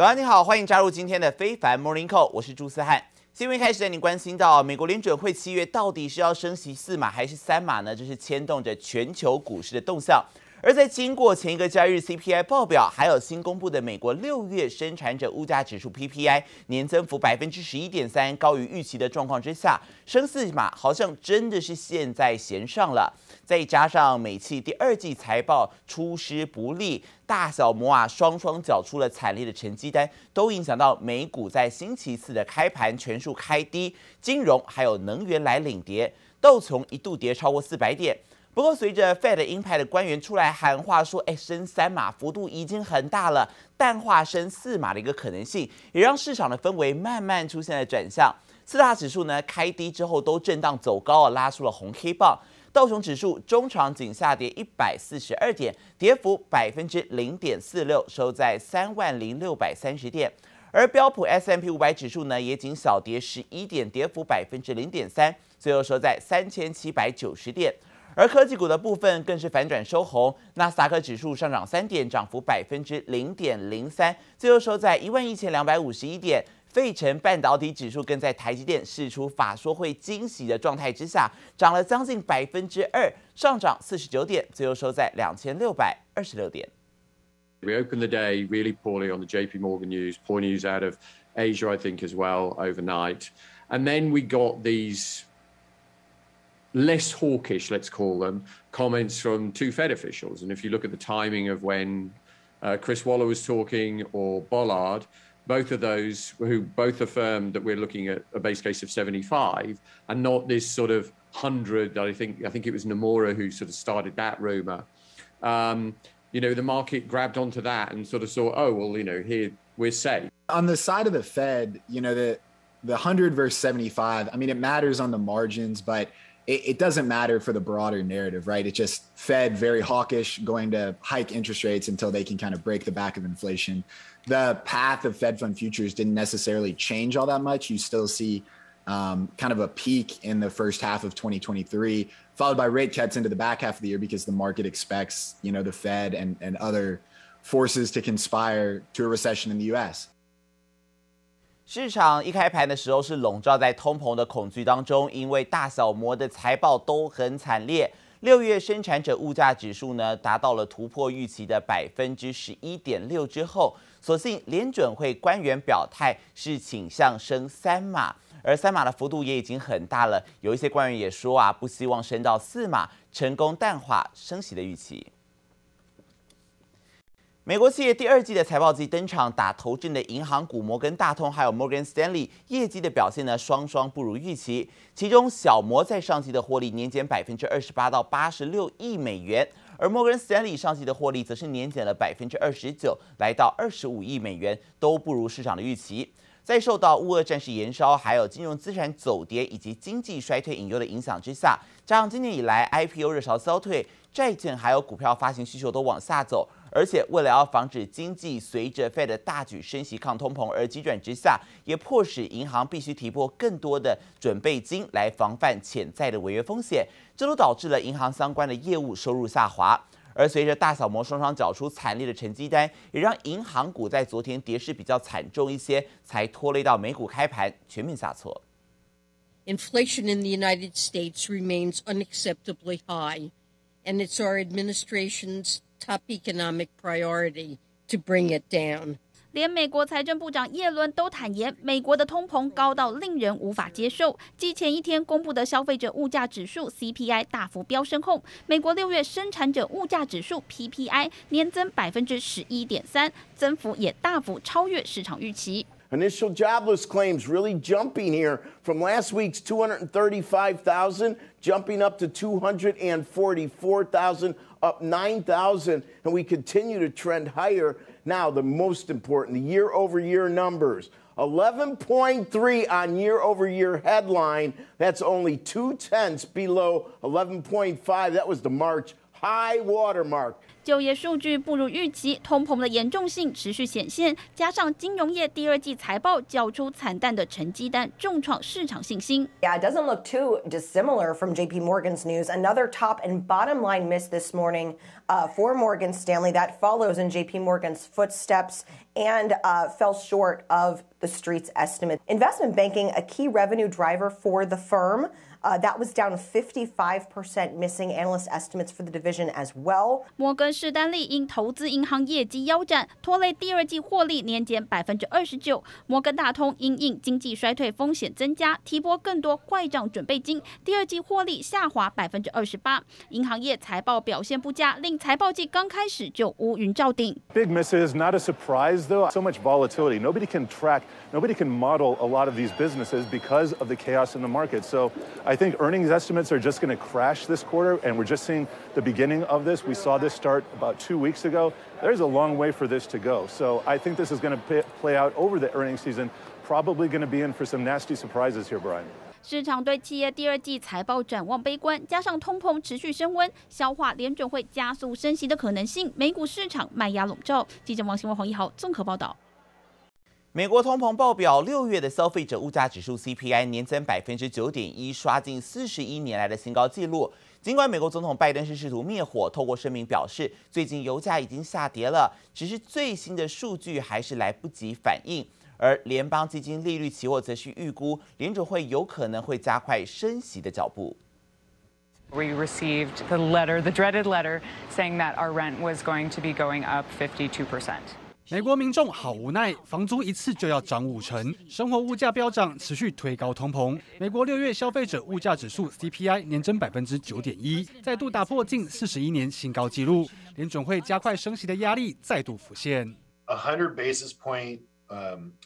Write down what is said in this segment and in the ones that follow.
早安，你好，欢迎加入今天的非凡 Morning Call，我是朱思翰。新闻开始带你关心到，美国联准会七月到底是要升息四码还是三码呢？这是牵动着全球股市的动向。而在经过前一个交易日 CPI 报表，还有新公布的美国六月生产者物价指数 PPI 年增幅百分之十一点三，高于预期的状况之下，升四码好像真的是箭在弦上了。再加上美企第二季财报出师不利，大小摩啊双双缴出了惨烈的成绩单，都影响到美股在星期四的开盘全数开低，金融还有能源来领跌，道琼一度跌超过四百点。不过，随着 Fed 鹰派的官员出来喊话说：“哎，升三码幅度已经很大了，淡化升四码的一个可能性，也让市场的氛围慢慢出现了转向。四大指数呢开低之后都震荡走高啊，拉出了红黑棒。道琼指数中场仅下跌一百四十二点，跌幅百分之零点四六，收在三万零六百三十点。而标普 S M P 五百指数呢也仅小跌十一点，跌幅百分之零点三，最后收在三千七百九十点。”而科技股的部分更是反转收红，纳斯达克指数上涨三点，涨幅百分之零点零三，最后收在一万一千两百五十一点。费城半导体指数更在台积电释出法说会惊喜的状态之下，涨了将近百分之二，上涨四十九点，最后收在两千六百二十六点。We opened the day really poorly on the JP Morgan news, poor news out of Asia, I think, as well overnight, and then we got these. Less hawkish, let's call them, comments from two Fed officials. And if you look at the timing of when uh, Chris Waller was talking or Bollard, both of those who both affirmed that we're looking at a base case of 75 and not this sort of 100 I think I think it was Nomura who sort of started that rumor. Um, you know, the market grabbed onto that and sort of saw, oh, well, you know, here we're safe. On the side of the Fed, you know, the the 100 versus 75, I mean, it matters on the margins, but it, it, doesn't matter for the broader narrative, right? It just Fed very hawkish, going to hike interest rates until they can kind of break the back of inflation. The path of Fed fund futures didn't necessarily change all that much. You still see um, kind of a peak in the first half of 2023, followed by rate cuts into the back half of the year because the market expects, you know, the Fed and, and other forces to conspire to a recession in the U.S. 市场一开盘的时候是笼罩在通膨的恐惧当中，因为大小摩的财报都很惨烈。六月生产者物价指数呢达到了突破预期的百分之十一点六之后，所幸联准会官员表态是倾向升三码，而三码的幅度也已经很大了。有一些官员也说啊，不希望升到四码，成功淡化升息的预期。美国企业第二季的财报季登场，打头阵的银行股摩根大通还有 Morgan Stanley 业绩的表现呢，双双不如预期。其中小摩在上季的获利年减百分之二十八到八十六亿美元，而 Morgan Stanley 上季的获利则是年减了百分之二十九，来到二十五亿美元，都不如市场的预期。在受到乌俄战事延烧，还有金融资产走跌以及经济衰退隐忧的影响之下，加上今年以来 IPO 热潮消退，债券还有股票发行需求都往下走。而且，为了要防止经济随着 Fed 大举升息抗通膨而急转直下，也迫使银行必须提拨更多的准备金来防范潜在的违约风险，这都导致了银行相关的业务收入下滑。而随着大小摩双双缴出惨烈的成绩单，也让银行股在昨天跌势比较惨重一些，才拖累到美股开盘全面下挫。Inflation in the United States remains unacceptably high, and it's our administration's top economic priority to bring it down. 连美国财政部长耶伦都坦言，美国的通膨高到令人无法接受。继前一天公布的消费者物价指数 CPI 大幅飙升后，美国六月生产者物价指数 PPI 年增百分之十一点三，增幅也大幅超越市场预期。Initial jobless claims really jumping here from last week's 235,000 jumping up to 244,000. up 9,000, and we continue to trend higher. Now, the most important, the year over year numbers 11.3 on year over year headline. That's only two tenths below 11.5. That was the March high watermark. 就业数据不如预期，通膨的严重性持续显现，加上金融业第二季财报交出惨淡的成绩单，重创市场信心。Yeah, it doesn't look too dissimilar from JP Morgan's news. Another top and bottom line miss this morning uh, for Morgan Stanley. That follows in JP Morgan's footsteps and uh, fell short of the street's estimate. Investment banking, a key revenue driver for the firm. Uh, that was down 55%, missing analyst estimates for the division as well. 摩根士丹利因投资银行业绩腰斩，拖累第二季获利年减百分之二十九。摩根大通因应经济衰退风险增加，提拨更多怪账准备金，第二季获利下滑百分之二十八。银行业财报表现不佳，令财报季刚开始就乌云罩顶。Big misses, not a surprise though. So much volatility. Nobody can track, nobody can model a lot of these businesses because of the chaos in the market. So I think earnings estimates are just going to crash this quarter, and we're just seeing the beginning of this. We saw this start about two weeks ago. There's a long way for this to go. So I think this is going to play out over the earnings season. Probably going to be in for some nasty surprises here, Brian. 市场对企业第二季财报展望悲观，加上通膨持续升温，消化联准会加速升息的可能性，美股市场卖压笼罩。记者王新文、黄一豪综合报道。 美国通膨报表，六月的消费者物价指数 CPI 年增百分之九点一，刷近四十一年来的新高纪录。尽管美国总统拜登是试图灭火，透过声明表示，最近油价已经下跌了，只是最新的数据还是来不及反应。而联邦基金利率期货则是预估，联准会有可能会加快升息的脚步。We received the letter, the dreaded letter, saying that our rent was going to be going up 52 percent. 美国民众好无奈，房租一次就要涨五成，生活物价飙涨，持续推高通膨。美国六月消费者物价指数 CPI 年增百分之九点一，再度打破近四十一年新高纪录。联准会加快升息的压力再度浮现。A hundred basis point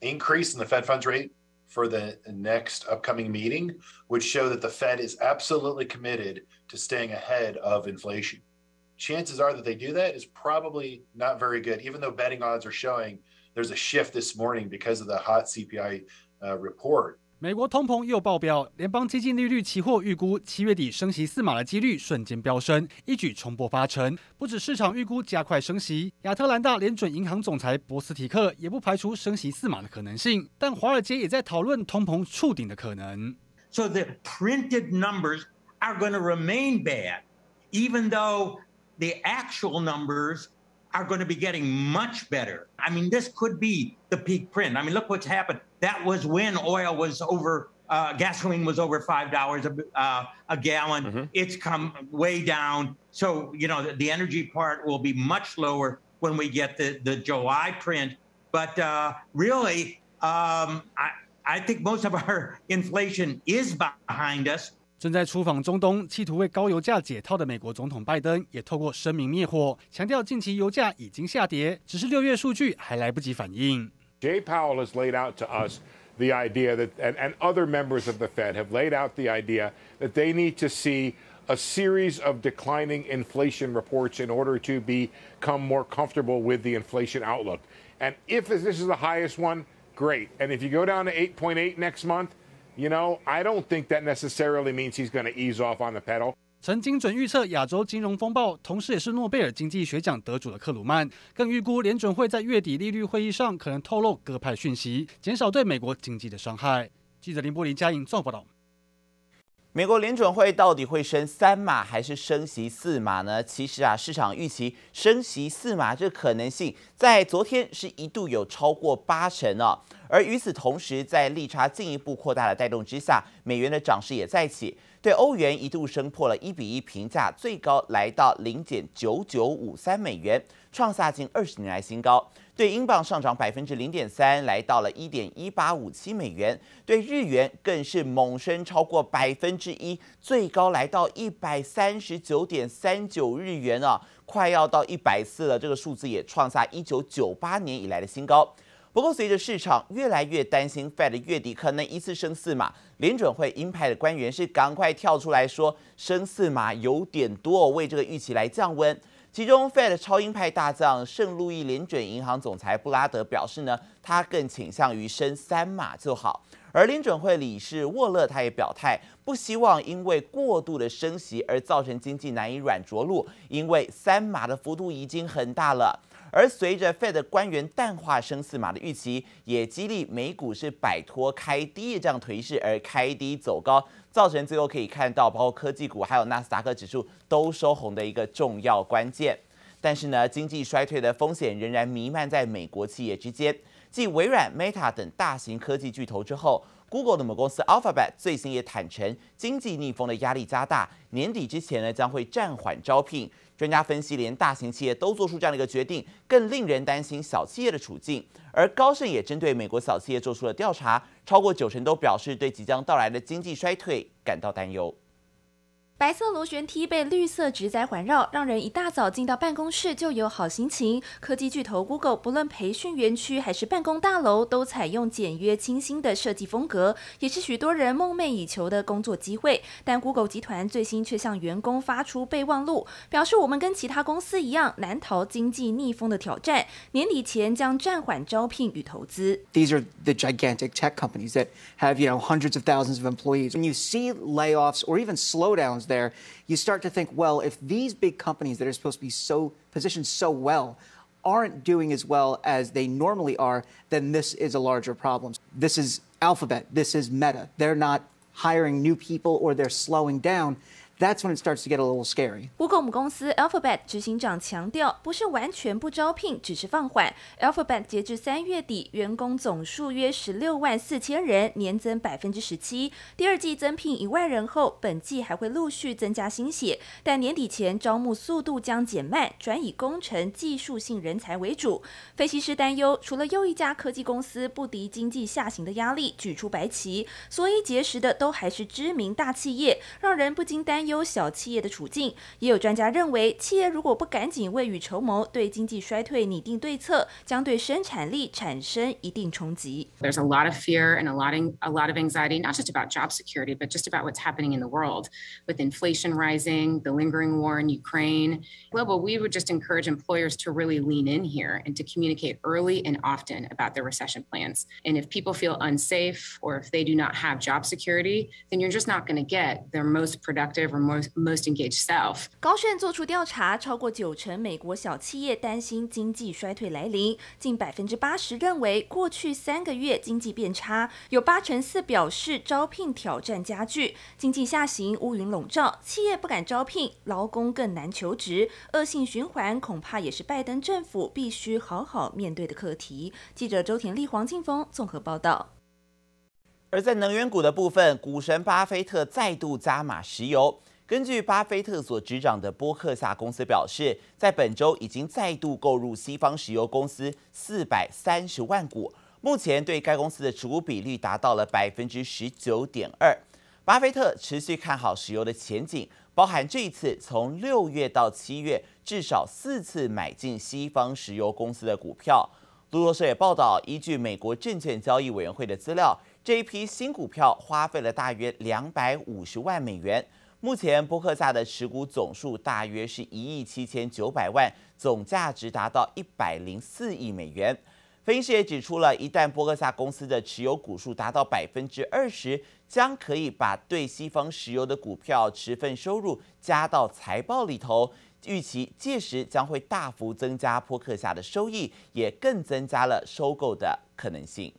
increase in the Fed funds rate for the next upcoming meeting would show that the Fed is absolutely committed to staying ahead of inflation. Chances are that they do that is probably not very good, even though betting odds are showing there's a shift this morning because of the hot CPI uh, report. 美国通膨又爆表，联邦基金利率期货预估七月底升息四码的几率瞬间飙升，一举冲破八成。不止市场预估加快升息，亚特兰大联准银行总裁博斯提克也不排除升息四码的可能性。但华尔街也在讨论通膨触顶的可能。So the printed numbers are going to remain bad, even though the actual numbers are going to be getting much better. I mean, this could be the peak print. I mean, look what's happened. That was when oil was over, uh, gasoline was over $5 a, uh, a gallon. Mm-hmm. It's come way down. So, you know, the, the, energy part will be much lower when we get the, the July print. But uh, really, um, I, I think most of our inflation is behind us. 正在出访中东，企图为高油价解套的美国总统拜登也透过声明灭火，强调近期油价已经下跌，只是六月数据还来不及反应。Jay Powell has laid out to us the idea that, and, and other members of the Fed have laid out the idea that they need to see a series of declining inflation reports in order to become more comfortable with the inflation outlook. And if this is the highest one, great. And if you go down to 8.8 next month, You know, I don't think that necessarily means he's going to ease off on the pedal. 曾精准预测亚洲金融风暴，同时也是诺贝尔经济学奖得主的克鲁曼，更预估联准会在月底利率会议上可能透露各派讯息，减少对美国经济的伤害。记者林柏林嘉颖做报道。美国联准会到底会升三码还是升息四码呢？其实啊，市场预期升息四码这可能性，在昨天是一度有超过八成哦。而与此同时，在利差进一步扩大的带动之下，美元的涨势也再起，对欧元一度升破了一比一评价，最高来到零点九九五三美元，创下近二十年来新高。对英镑上涨百分之零点三，来到了一点一八五七美元。对日元更是猛升超过百分之一，最高来到一百三十九点三九日元啊，快要到一百四了。这个数字也创下一九九八年以来的新高。不过，随着市场越来越担心 Fed 月底可能一次升四码，联准会鹰派的官员是赶快跳出来说，升四码有点多，为这个预期来降温。其中，Fed 超鹰派大将圣路易联准银行总裁布拉德表示呢，他更倾向于升三码就好。而联准会理事沃勒他也表态，不希望因为过度的升息而造成经济难以软着陆，因为三码的幅度已经很大了。而随着 Fed 官员淡化升四码的预期，也激励美股是摆脱开低的这样颓势而开低走高，造成最后可以看到包括科技股还有纳斯达克指数都收红的一个重要关键。但是呢，经济衰退的风险仍然弥漫在美国企业之间。继微软、Meta 等大型科技巨头之后，Google 的母公司 Alphabet 最新也坦诚，经济逆风的压力加大，年底之前呢将会暂缓招聘。专家分析，连大型企业都做出这样的一个决定，更令人担心小企业的处境。而高盛也针对美国小企业做出了调查，超过九成都表示对即将到来的经济衰退感到担忧。白色螺旋梯被绿色植栽环绕，让人一大早进到办公室就有好心情。科技巨头 Google 不论培训园区还是办公大楼，都采用简约清新的设计风格，也是许多人梦寐以求的工作机会。但 Google 集团最新却向员工发出备忘录，表示我们跟其他公司一样，难逃经济逆风的挑战，年底前将暂缓招聘与投资。These are the gigantic tech companies that have, you know, hundreds of thousands of employees. When you see layoffs or even slowdowns, there, you start to think, well, if these big companies that are supposed to be so positioned so well aren't doing as well as they normally are, then this is a larger problem. This is Alphabet, this is Meta. They're not hiring new people or they're slowing down. That's when it starts to get a little scary. Google 母公司 Alphabet 执行长强调，不是完全不招聘，只是放缓。Alphabet 截至三月底，员工总数约十六万四千人，年增百分之十七。第二季增聘一万人后，本季还会陆续增加新血，但年底前招募速度将减慢，转以工程技术性人才为主。分析师担忧，除了又一家科技公司不敌经济下行的压力，举出白旗，所以结识的都还是知名大企业，让人不禁担忧。有小企业的处境，也有专家认为，企业如果不赶紧未雨绸缪，对经济衰退拟定对策，将对生产力产生一定冲击。There's a lot of fear and a lot of, a lot of anxiety, not just about job security, but just about what's happening in the world with inflation rising, the lingering war in Ukraine. Global, we would just encourage employers to really lean in here and to communicate early and often about their recession plans. And if people feel unsafe or if they do not have job security, then you're just not going to get their most productive or Most, most engaged self. 高盛做出调查，超过九成美国小企业担心经济衰退来临，近百分之八十认为过去三个月经济变差，有八成四表示招聘挑战加剧，经济下行乌云笼罩，企业不敢招聘，劳工更难求职，恶性循环恐怕也是拜登政府必须好好面对的课题。记者周田丽、黄静峰综合报道。而在能源股的部分，股神巴菲特再度加码石油。根据巴菲特所执掌的波克夏公司表示，在本周已经再度购入西方石油公司四百三十万股，目前对该公司的持股比率达到了百分之十九点二。巴菲特持续看好石油的前景，包含这一次从六月到七月至少四次买进西方石油公司的股票。路透社也报道，依据美国证券交易委员会的资料，这一批新股票花费了大约两百五十万美元。目前波克夏的持股总数大约是一亿七千九百万，总价值达到一百零四亿美元。分析师也指出了，一旦波克夏公司的持有股数达到百分之二十，将可以把对西方石油的股票持份收入加到财报里头，预期届时将会大幅增加波克夏的收益，也更增加了收购的可能性。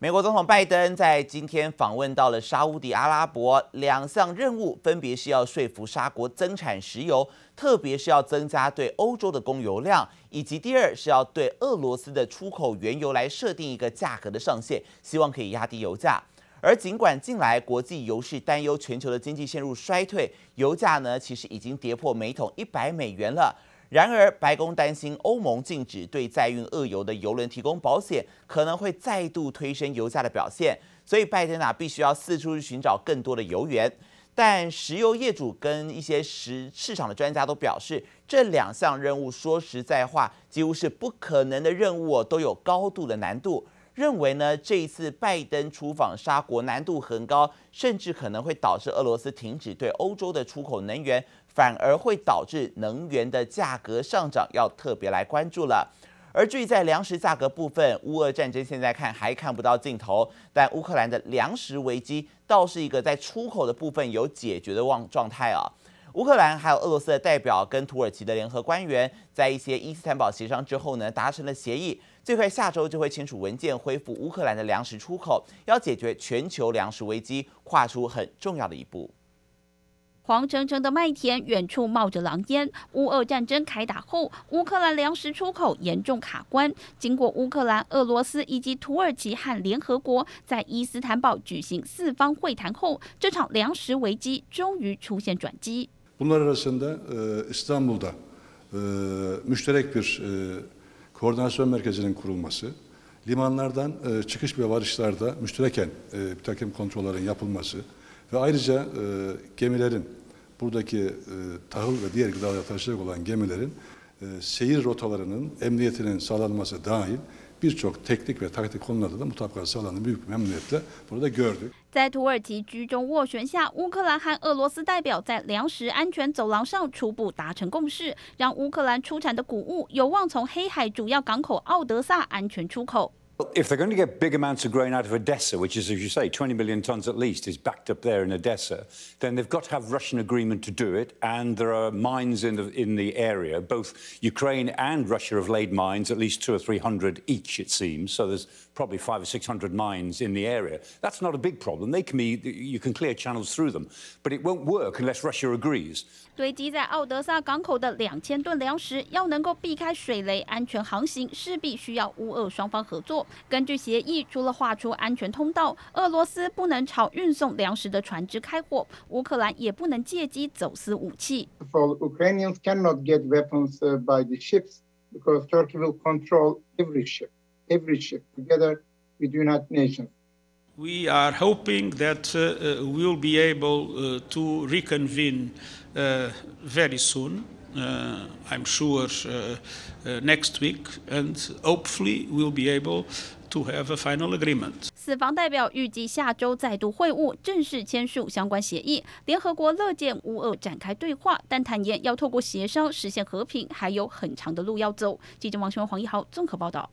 美国总统拜登在今天访问到了沙乌地阿拉伯，两项任务分别是要说服沙国增产石油，特别是要增加对欧洲的供油量，以及第二是要对俄罗斯的出口原油来设定一个价格的上限，希望可以压低油价。而尽管近来国际油市担忧全球的经济陷入衰退，油价呢其实已经跌破每桶一百美元了。然而，白宫担心欧盟禁止对载运俄油的油轮提供保险，可能会再度推升油价的表现。所以，拜登啊必须要四处去寻找更多的油源。但石油业主跟一些市市场的专家都表示，这两项任务说实在话，几乎是不可能的任务，都有高度的难度。认为呢，这一次拜登出访沙国难度很高，甚至可能会导致俄罗斯停止对欧洲的出口能源。反而会导致能源的价格上涨，要特别来关注了。而至于在粮食价格部分，乌俄战争现在看还看不到尽头，但乌克兰的粮食危机倒是一个在出口的部分有解决的状状态啊。乌克兰还有俄罗斯的代表跟土耳其的联合官员在一些伊斯坦堡协商之后呢，达成了协议，最快下周就会签署文件恢复乌克兰的粮食出口，要解决全球粮食危机，跨出很重要的一步。黄澄澄的麦田，远处冒着狼烟。乌俄战争开打后，乌克兰粮食出口严重卡关。经过乌克兰、俄罗斯以及土耳其和联合国在伊斯坦堡举行四方会谈后，这场粮食危机终于出现转机。Bunlar arasında İstanbul'da müşterek bir koordinasyon merkezinin kurulması, limanlardan çıkış ve varışlarda müştereken bir takım kontrollerin yapılması ve ayrıca gemilerin buradaki tahıl ve diğer gıdalar taşıyacak olan gemilerin seyir rotalarının emniyetinin sağlanması dahil 在土耳其居中斡旋下，乌克兰和俄罗斯代表在粮食安全走廊上初步达成共识，让乌克兰出产的谷物有望从黑海主要港口奥德萨安全出口。If they're going to get big amounts of grain out of Odessa, which is, as you say, 20 million tons at least, is backed up there in Odessa, then they've got to have Russian agreement to do it. And there are mines in the, in the area. Both Ukraine and Russia have laid mines, at least two or three hundred each, it seems. So there's probably five or six hundred mines in the area. That's not a big problem. They can be, you can clear channels through them. But it won't work unless Russia agrees. 堆积在奥德萨港口的两千吨粮食，要能够避开水雷、安全航行，势必需要乌俄双方合作。 根据协议，除了画出安全通道，俄罗斯不能朝运送粮食的船只开火，乌克兰也不能借机走私武器。For Ukrainians cannot get weapons by the ships because Turkey will control every ship, every ship together with the United Nations. We are hoping that uh, we'll be able uh, to reconvene uh, very soon. I'm sure next week, and hopefully we'll be able to have a final agreement. 此方代表预计下周再度会晤，正式签署相关协议。联合国乐见乌俄展开对话，但坦言要透过协商实现和平，还有很长的路要走。记者王雄、黄一豪综合报道。